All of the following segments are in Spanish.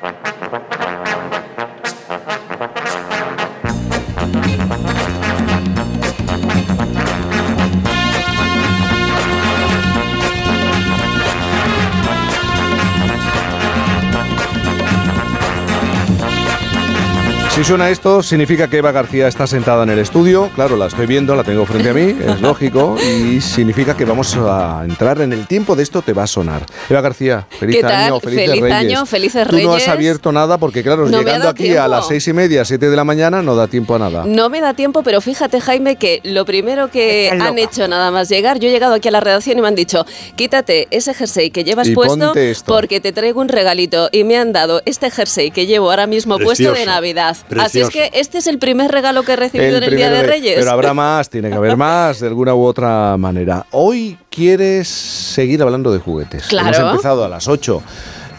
Thank you. Si suena esto, significa que Eva García está sentada en el estudio. Claro, la estoy viendo, la tengo frente a mí, es lógico. Y significa que vamos a entrar en el tiempo de esto, te va a sonar. Eva García, feliz ¿Qué tal? año, felices Feliz Reyes. año, felices Tú no has abierto nada porque, claro, No llegando aquí a las seis y media, siete de la mañana, no da tiempo a nada. No me da tiempo, pero fíjate, Jaime, que lo primero que han hecho nada más llegar, yo he llegado aquí a la redacción y me han dicho, quítate ese jersey que llevas Y puesto porque te traigo un regalito. Y me han dado este jersey que llevo ahora mismo puesto de Precioso. Así es que este es el primer regalo que he recibido en el Día de- Reyes. Pero habrá más, tiene que haber más, de alguna u otra manera. Hoy quieres seguir hablando de juguetes. Claro. Hemos empezado a las 8.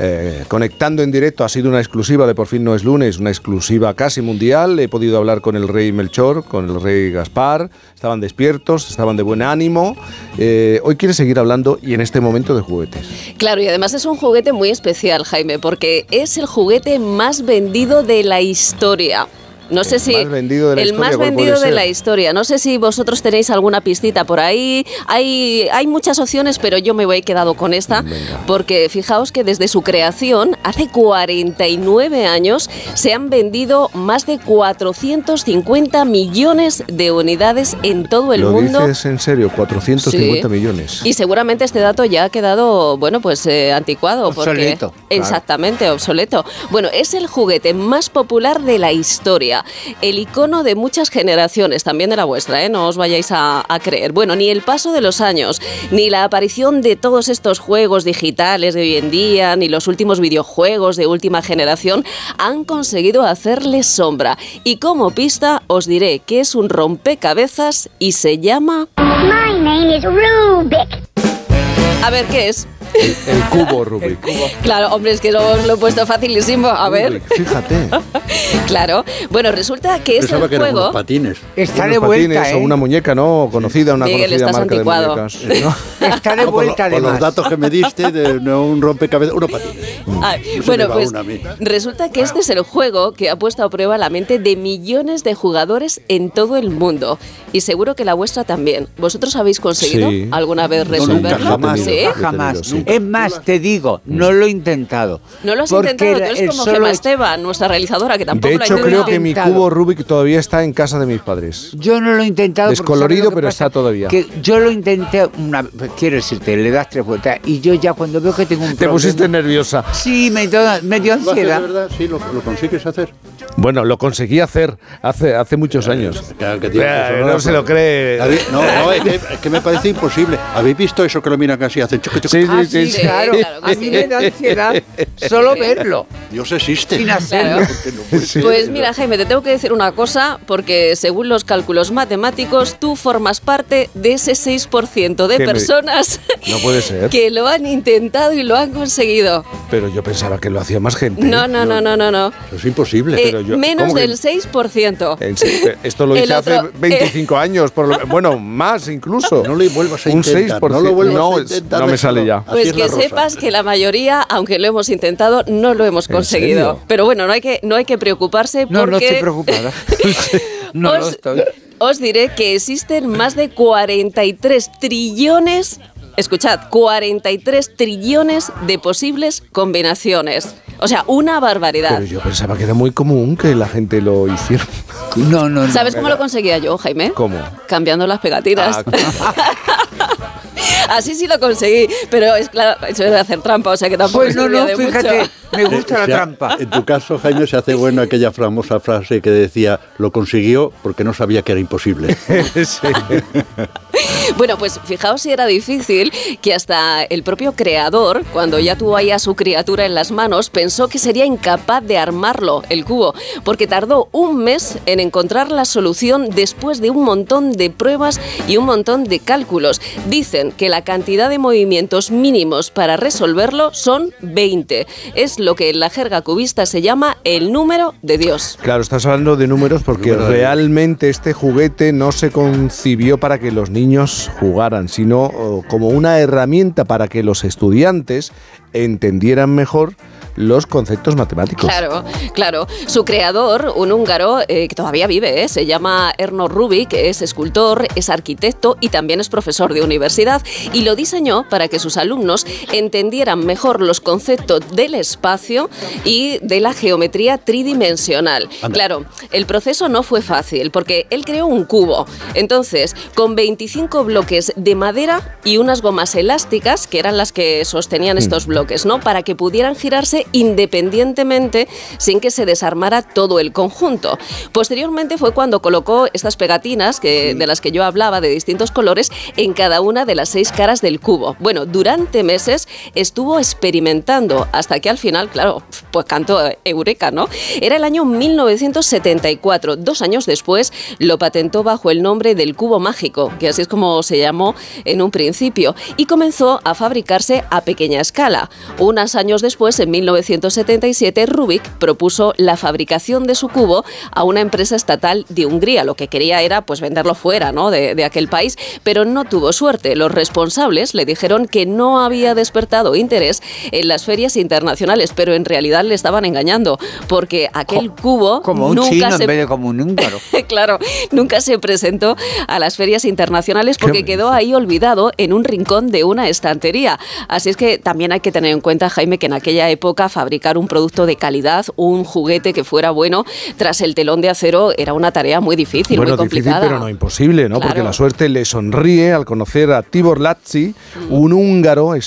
Eh, conectando en directo, ha sido una exclusiva de Por fin no es lunes, una exclusiva casi mundial. He podido hablar con el rey Melchor, con el rey Gaspar, estaban despiertos, estaban de buen ánimo. Eh, hoy quieres seguir hablando y en este momento de juguetes. Claro, y además es un juguete muy especial, Jaime, porque es el juguete más vendido de la historia. No sé El si más vendido de la el historia, más ¿cuál vendido de la historia. No sé si vosotros tenéis alguna pistita por ahí. Hay hay muchas opciones, pero yo me voy quedado con esta Venga. porque fijaos que desde su creación hace 49 años se han vendido más de 450 millones de unidades en todo el ¿Lo mundo. dices en serio? 450 Sí. millones. Y seguramente este dato ya ha quedado, bueno, pues eh, anticuado. Obsoleto, Porque, claro. Exactamente, obsoleto. Bueno, es el juguete más popular de la historia. El icono de muchas generaciones, también de la vuestra, ¿eh? No os vayáis a, a creer. Bueno, ni el paso de los años, ni la aparición de todos estos juegos digitales de hoy en día, ni los últimos videojuegos de última generación han conseguido hacerle sombra. Y como pista os diré que es un rompecabezas y se llama... My name is Rubik. A ver, ¿qué es? El cubo Rubik. Claro, hombre, es que lo, lo he puesto facilísimo. A ver, Rubik, fíjate. claro. Bueno, resulta que es Pensaba el que juego. unos patines. Está Unos de vuelta, patines ¿eh? o una muñeca, ¿no? Conocida, una Miguel, conocida estás marca anticuado. de muñecas. ¿no? Está de No, por, lo- vuelta, por los datos que me diste de no, un rompecabezas, unos patines. Ah, bueno, pues resulta que este es el juego que ha puesto a prueba la mente de millones de jugadores en todo el mundo. Y seguro que la vuestra también. ¿Vosotros habéis conseguido Sí. alguna vez No, nunca, resolverlo? jamás. ¿Sí? Jamás. Es más, te digo, no lo he intentado. No lo has Porque intentado, tú eres como solo Gemma Esteban, nuestra realizadora, que tampoco De lo ha hecho, creo que mi cubo Rubik todavía está en casa de mis padres. Yo no lo he intentado. Descolorido, ¿sabes lo pero pasa? está todavía. Que yo lo intenté una quiero decirte, le das tres vueltas y yo ya cuando veo que tengo un Te problema- pusiste nerviosa. Sí, me dio, me dio ¿Lo de ansiedad. verdad? Sí, lo, lo consigues hacer. Bueno, lo conseguí hacer hace, hace muchos años. Claro que Eh, que no se lo cree. ¿Habéis- No, no, es que, es que me parece imposible. ¿Habéis visto eso que lo miran casi? Hacen choque, choque. Sí, Ah, sí, sí, sí. claro. claro A mí me da ansiedad solo verlo. Dios existe. Sin hacerlo. Claro. No. Pues mira, Jaime, te tengo que decir una cosa, porque según los cálculos matemáticos, tú formas parte de ese 6% de ¿Qué me- personas No puede ser. que lo han intentado y lo han conseguido. Pero yo pensaba que lo hacía más gente. No, no, no, no, no, no. Eso es imposible. Eh, pero yo- menos ¿cómo que- del 6%. En serio, Esto lo El hice hace otro, 25 años, por lo- bueno, más incluso. No lo vuelvas a Un intentar, 6%. no lo vuelvas no, a intentar, no me sale ya. Así Pues que rosa. sepas que la mayoría, aunque lo hemos intentado, no lo hemos ¿En conseguido. serio? Pero bueno, no hay que, no hay que preocuparse No, no porque estoy preocupada. no lo os, estoy. os diré que existen más de 43 trillones, escuchad, 43 trillones de posibles combinaciones. O sea, una barbaridad. Pero yo pensaba que era muy común que la gente lo hiciera. No, no, no. ¿Sabes cómo lo conseguía yo, Jaime? ¿Cómo? Cambiando las pegatinas. Ah, Así sí lo conseguí, pero es claro, eso es de hacer trampa, o sea que tampoco Pues no, no, de fíjate, mucho. me gusta Eh, la o sea, trampa. En tu caso, Jaime, se hace buena aquella famosa frase que decía, lo consiguió porque no sabía que era imposible. sí. Bueno, pues fijaos si era difícil que hasta el propio creador, cuando ya tuvo ahí a su criatura en las manos, pensó que sería incapaz de armarlo, el cubo, porque tardó un mes en encontrar la solución después de un montón de pruebas y un montón de cálculos. Dicen que la cantidad de movimientos mínimos para resolverlo son 20. Es lo que en la jerga cubista se llama el número de Dios. Claro, estás hablando de números porque realmente este juguete no se concibió para que los niños jugaran, sino oh, como una herramienta para que los estudiantes entendieran mejor los conceptos matemáticos. Claro, claro. Su creador, un húngaro eh, que todavía vive, eh, se llama Erno Rubik, es escultor, es arquitecto y también es profesor de universidad y lo diseñó para que sus alumnos entendieran mejor los conceptos del espacio y de la geometría tridimensional. Claro, el proceso no fue fácil porque él creó un cubo. Entonces, con 25 bloques de madera y unas gomas elásticas, que eran las que sostenían estos bloques, ¿no? Para que pudieran girarse independientemente sin que se desarmara todo el conjunto. Posteriormente fue cuando colocó estas pegatinas que, de las que yo hablaba de distintos colores en cada una de las seis caras del cubo. Bueno, durante meses estuvo experimentando hasta que al final, claro, pues cantó Eureka, ¿no? Era el año 1974. Dos años después lo patentó bajo el nombre del cubo mágico, que así es como se llamó en un principio, y comenzó a fabricarse a pequeña escala. Unos años después, en 1977, Rubik propuso la fabricación de su cubo a una empresa estatal de Hungría. Lo que quería era pues venderlo fuera ¿no? de, de aquel país, pero no tuvo suerte. Los responsables le dijeron que no había despertado interés en las ferias internacionales, pero en realidad le estaban engañando, porque aquel cubo Como un nunca chino se en vez de como un húngaro. claro, nunca se presentó a las ferias internacionales porque ¿Qué quedó ahí olvidado en un rincón de una estantería. Así es que también hay que tener en cuenta, Jaime, que en aquella época fabricar un producto de calidad, un juguete que fuera bueno, tras el telón de acero, era una tarea muy difícil, bueno, muy difícil, complicada. pero no imposible, ¿no? Porque la suerte le sonríe al conocer a Tibor Lazzi, Mm. un húngaro eh,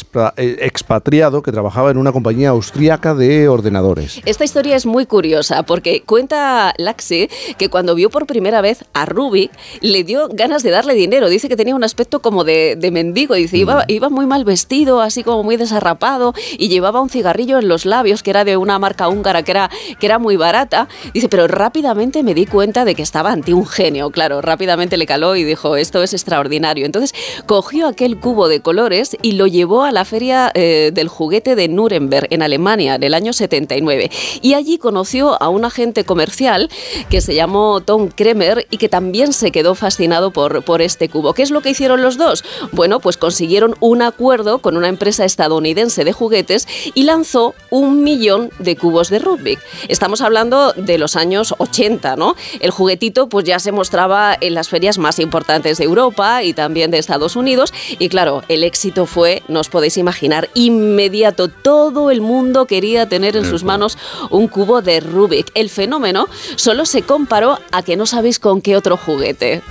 expatriado que trabajaba en una compañía austríaca de ordenadores. Esta historia es muy curiosa porque cuenta Laxi que cuando vio por primera vez a Rubik le dio ganas de darle dinero. Dice que tenía un aspecto como de, de mendigo. Dice, iba, iba muy mal vestido, así como muy desarrapado y llevaba un cigarrillo en los labios que era de una marca húngara que era, que era muy barata. Dice, pero rápidamente me di cuenta de que estaba ante un genio. Claro, rápidamente le caló y dijo, esto es extraordinario. Entonces cogió aquel cubo de colores y lo llevó a la feria eh, del juguete de Nuremberg en Alemania en el año 79. Y allí conoció a un agente comercial que se llamó Tom Kremer y que también se quedó fascinado por, por este cubo. ¿Qué es lo que hicieron los dos? Bueno, pues consiguieron un acuerdo con una empresa estadounidense de juguetes y lanzó un millón de cubos de Rubik. Estamos hablando de los años 80, ¿no? El juguetito pues ya se mostraba en las ferias más importantes de Europa y también de Estados Unidos y claro, el éxito fue, no os podéis imaginar, inmediato. Todo el mundo quería tener en sus manos un cubo de Rubik. El fenómeno solo se comparó a que no sabéis con qué otro juguete.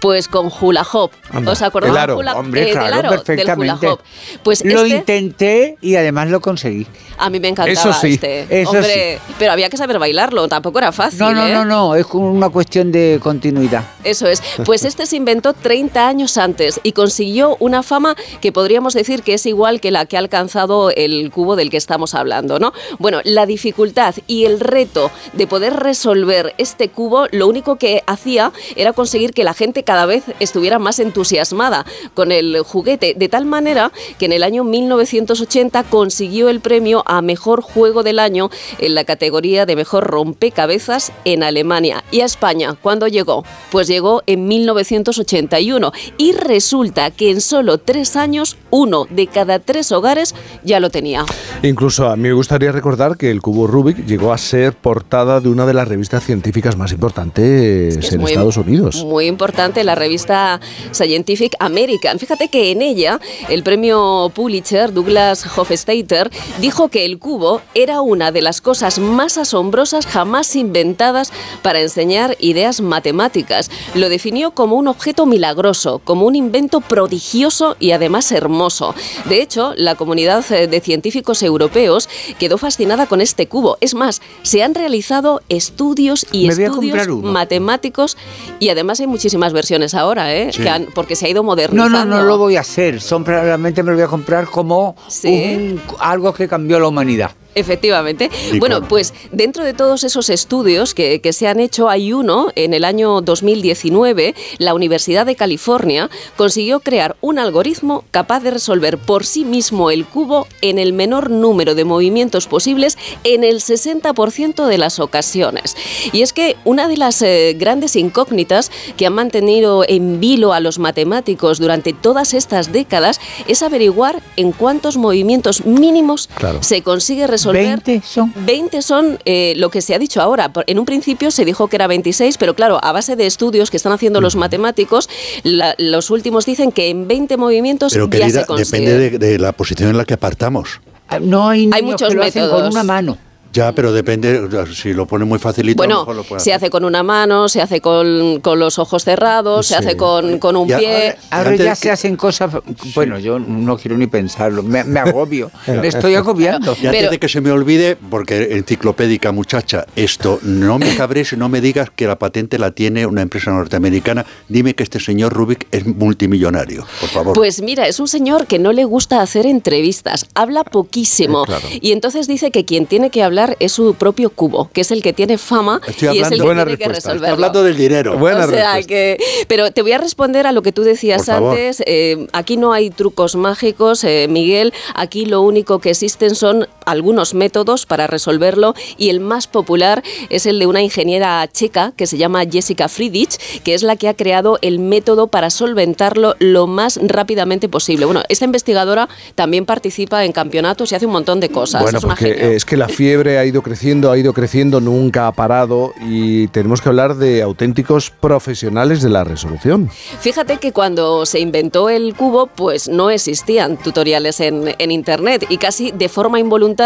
Pues con Hula Hop. Anda, ¿Os acordáis el aro. del hula, Hombre, eh, del claro, aro? Del perfectamente. hula hop. Pues Lo este, intenté y además lo conseguí. a mí me encantaba Eso sí, este. eso Hombre, pero había que saber bailarlo, tampoco era fácil. No, no, ¿eh? no, no, es una cuestión de continuidad. Eso es. Pues este se inventó 30 años antes y consiguió una fama que podríamos decir que es igual que la que ha alcanzado el cubo del que estamos hablando, ¿no? Bueno, la dificultad y el reto de poder resolver este cubo, lo único que hacía era conseguir que la gente cada vez estuviera más entusiasmada con el juguete, de tal manera que en el año 1980 consiguió el premio a mejor juego del año en la categoría de mejor rompecabezas en Alemania. ¿Y a España cuándo llegó? Pues llegó en 1981 y resulta que en solo tres años uno de cada tres hogares ya lo tenía. Incluso a mí me gustaría recordar que el cubo Rubik llegó a ser portada de una de las revistas científicas más importantes Es en muy- Estados Unidos. Muy importante la revista Scientific American. Fíjate que en ella el premio Pulitzer, Douglas Hofstadter, dijo que el cubo era una de las cosas más asombrosas jamás inventadas para enseñar ideas matemáticas. Lo definió como un objeto milagroso, como un invento prodigioso y además hermoso. De hecho, la comunidad eh, de científicos europeos quedó fascinada con este cubo. Es más, se han realizado estudios y estudios matemáticos y además hay muchísimas versiones ahora, ¿eh? Que han- porque se ha ido No, modernizando. no, no lo voy a hacer. Son realmente me lo voy a comprar como Sí. un- algo que cambió la humanidad. Efectivamente. Y Bueno, con- pues dentro de todos esos estudios que, que se han hecho, hay uno en el año 2019, la Universidad de California consiguió crear un algoritmo capaz de resolver por sí mismo el cubo en el menor número de movimientos posibles en el 60% de las ocasiones. Y es que una de las eh, grandes incógnitas que han mantenido en vilo a los matemáticos durante todas estas décadas es averiguar en cuántos movimientos mínimos Claro. se consigue resolver resolver... 20 son. 20 son eh, lo que se ha dicho ahora. Por- En un principio se dijo que era 26, pero claro, a base de estudios que están haciendo los matemáticos, la- los últimos dicen que en 20 movimientos Pero ya querida, se consigue. depende de, de la posición en la que apartamos. Ah, No hay, niños muchos que lo hacen con métodos. una mano. Ya, pero depende, si lo pone muy facilito, a lo Bueno, mejor lo puede se hacer. hace con una mano, se hace con, con los ojos cerrados, se hace con, con un Ya, pie. Ahora ya que- se hacen cosas. Bueno, yo no quiero ni pensarlo. Me, me agobio. me estoy agobiando. Y antes Pero- de que se me olvide, porque enciclopédica muchacha, esto, no me cabres no me digas que la patente la tiene una empresa norteamericana. Dime que este señor Rubik es multimillonario, por favor. Pues mira, es un señor que no le gusta hacer entrevistas, habla poquísimo. Eh, claro. Y entonces dice que quien tiene que hablar es su propio cubo, que es el que tiene fama Estoy y es el que tiene que resolverlo. Está hablando del dinero. Buena o sea que, pero te voy a responder a lo que tú decías antes. eh, aquí no hay trucos mágicos, eh, Miguel. Aquí lo único que existen son algunos métodos para resolverlo y el más popular es el de una ingeniera checa que se llama Jessica Friedrich, que es la que ha creado el método para solventarlo lo más rápidamente posible. Bueno, esta investigadora también participa en campeonatos y hace un montón de cosas. Bueno, es porque que la fiebre ha ido creciendo, ha ido creciendo, nunca ha parado y tenemos que hablar de auténticos profesionales de la resolución. Fíjate que cuando se inventó el cubo, pues no existían tutoriales en, en Internet y casi de forma involuntaria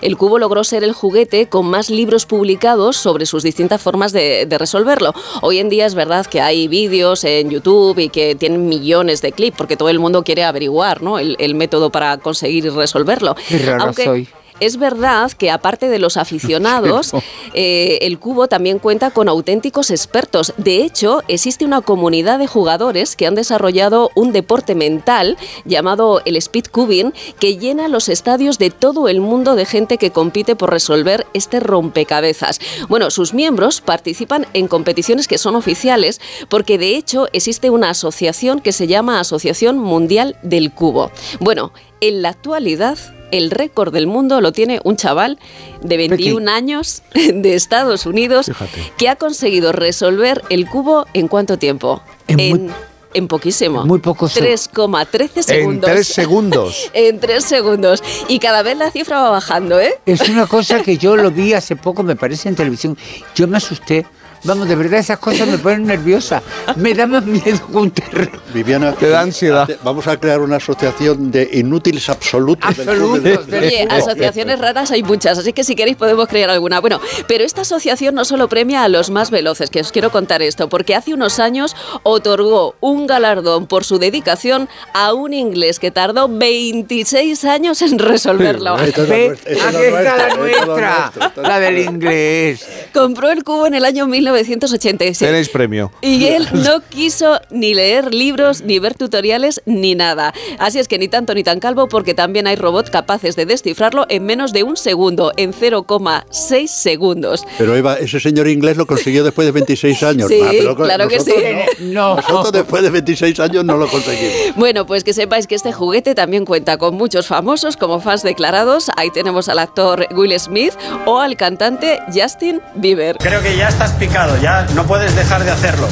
el cubo logró ser el juguete con más libros publicados sobre sus distintas formas de, de resolverlo. Hoy en día es verdad que hay vídeos en YouTube y que tienen millones de clips porque todo el mundo quiere averiguar ¿no? el, el método para conseguir resolverlo. Qué Aunque soy. Es verdad que aparte de los aficionados, eh, el cubo también cuenta con auténticos expertos. De hecho, existe una comunidad de jugadores que han desarrollado un deporte mental llamado el speed cubing que llena los estadios de todo el mundo de gente que compite por resolver este rompecabezas. Bueno, sus miembros participan en competiciones que son oficiales porque de hecho existe una asociación que se llama Asociación Mundial del Cubo. Bueno, en la actualidad el récord del mundo lo tiene un chaval de 21 años de Estados Unidos Fíjate. que ha conseguido resolver el cubo en cuánto tiempo? En muy- en, en poquísimo. en muy pocos seg- 3,13 En segundos. tres segundos. en tres segundos. Y cada vez la cifra va bajando, ¿eh? Es una cosa que yo lo vi hace poco, me parece en televisión. Yo me asusté. Vamos, de verdad esas cosas me ponen nerviosa. Me da más miedo que un terreno. Viviana, Te da ansiedad. Vamos a crear una asociación de inútiles absolutos. del Absolutos, del Oye, asociaciones raras hay muchas, así que si queréis podemos crear alguna. Bueno, pero esta asociación no solo premia a los más veloces, que os quiero contar esto, porque hace unos años otorgó un galardón por su dedicación a un inglés que tardó 26 años en resolverlo. Esta es aquí está la nuestra, la del inglés. Compró el cubo en el año 1986. Tenéis premio. Y él no quiso ni leer libros, ni ver tutoriales, ni nada. Así es que ni tanto ni tan calvo, porque también hay robots capaces de descifrarlo en menos de un segundo, en 0,6 segundos. Pero Eva, ese señor inglés lo consiguió después de 26 años. Sí, pero claro que sí. No. Nosotros después de 26 años no lo conseguimos. Bueno, pues que sepáis que este juguete también cuenta con muchos famosos como fans declarados. Ahí tenemos al actor Will Smith o al cantante Justin Bieber. Creo que ya estás picado, ya no puedes dejar de hacerlo.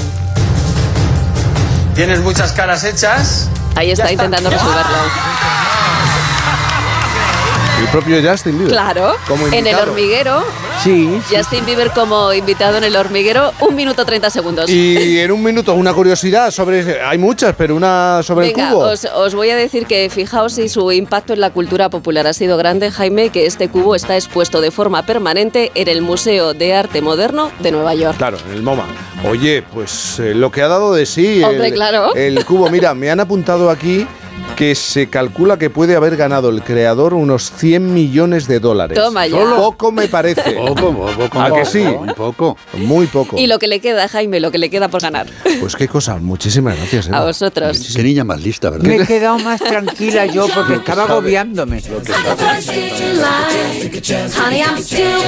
Tienes muchas caras hechas. Ahí está, intentando resolverlo. El propio Justin Bieber. Claro, Como en el hormiguero, Sí. Justin Bieber como invitado en el hormiguero, un minuto 30 segundos. Y en un minuto, una curiosidad sobre. Hay muchas, pero una sobre Venga, el cubo. os, os voy a decir que fijaos si su impacto en la cultura popular ha sido grande, Jaime, que este cubo está expuesto de forma permanente en el Museo de Arte Moderno de Nueva York. Claro, en el MoMA. Oye, pues eh, lo que ha dado de sí Hombre, el, claro. el cubo. Mira, me han apuntado aquí que se calcula que puede haber ganado el creador unos 100 millones de dólares. Toma ya. Poco me parece. Poco, poco, ¿A que poco, sí? Un poco. Muy poco. Y lo que le queda, Jaime, lo que le queda por ganar. Pues qué cosa. Muchísimas gracias. Eva. A vosotros. Qué niña más lista, ¿verdad? Me he quedado más tranquila yo porque estaba agobiándome. I'm still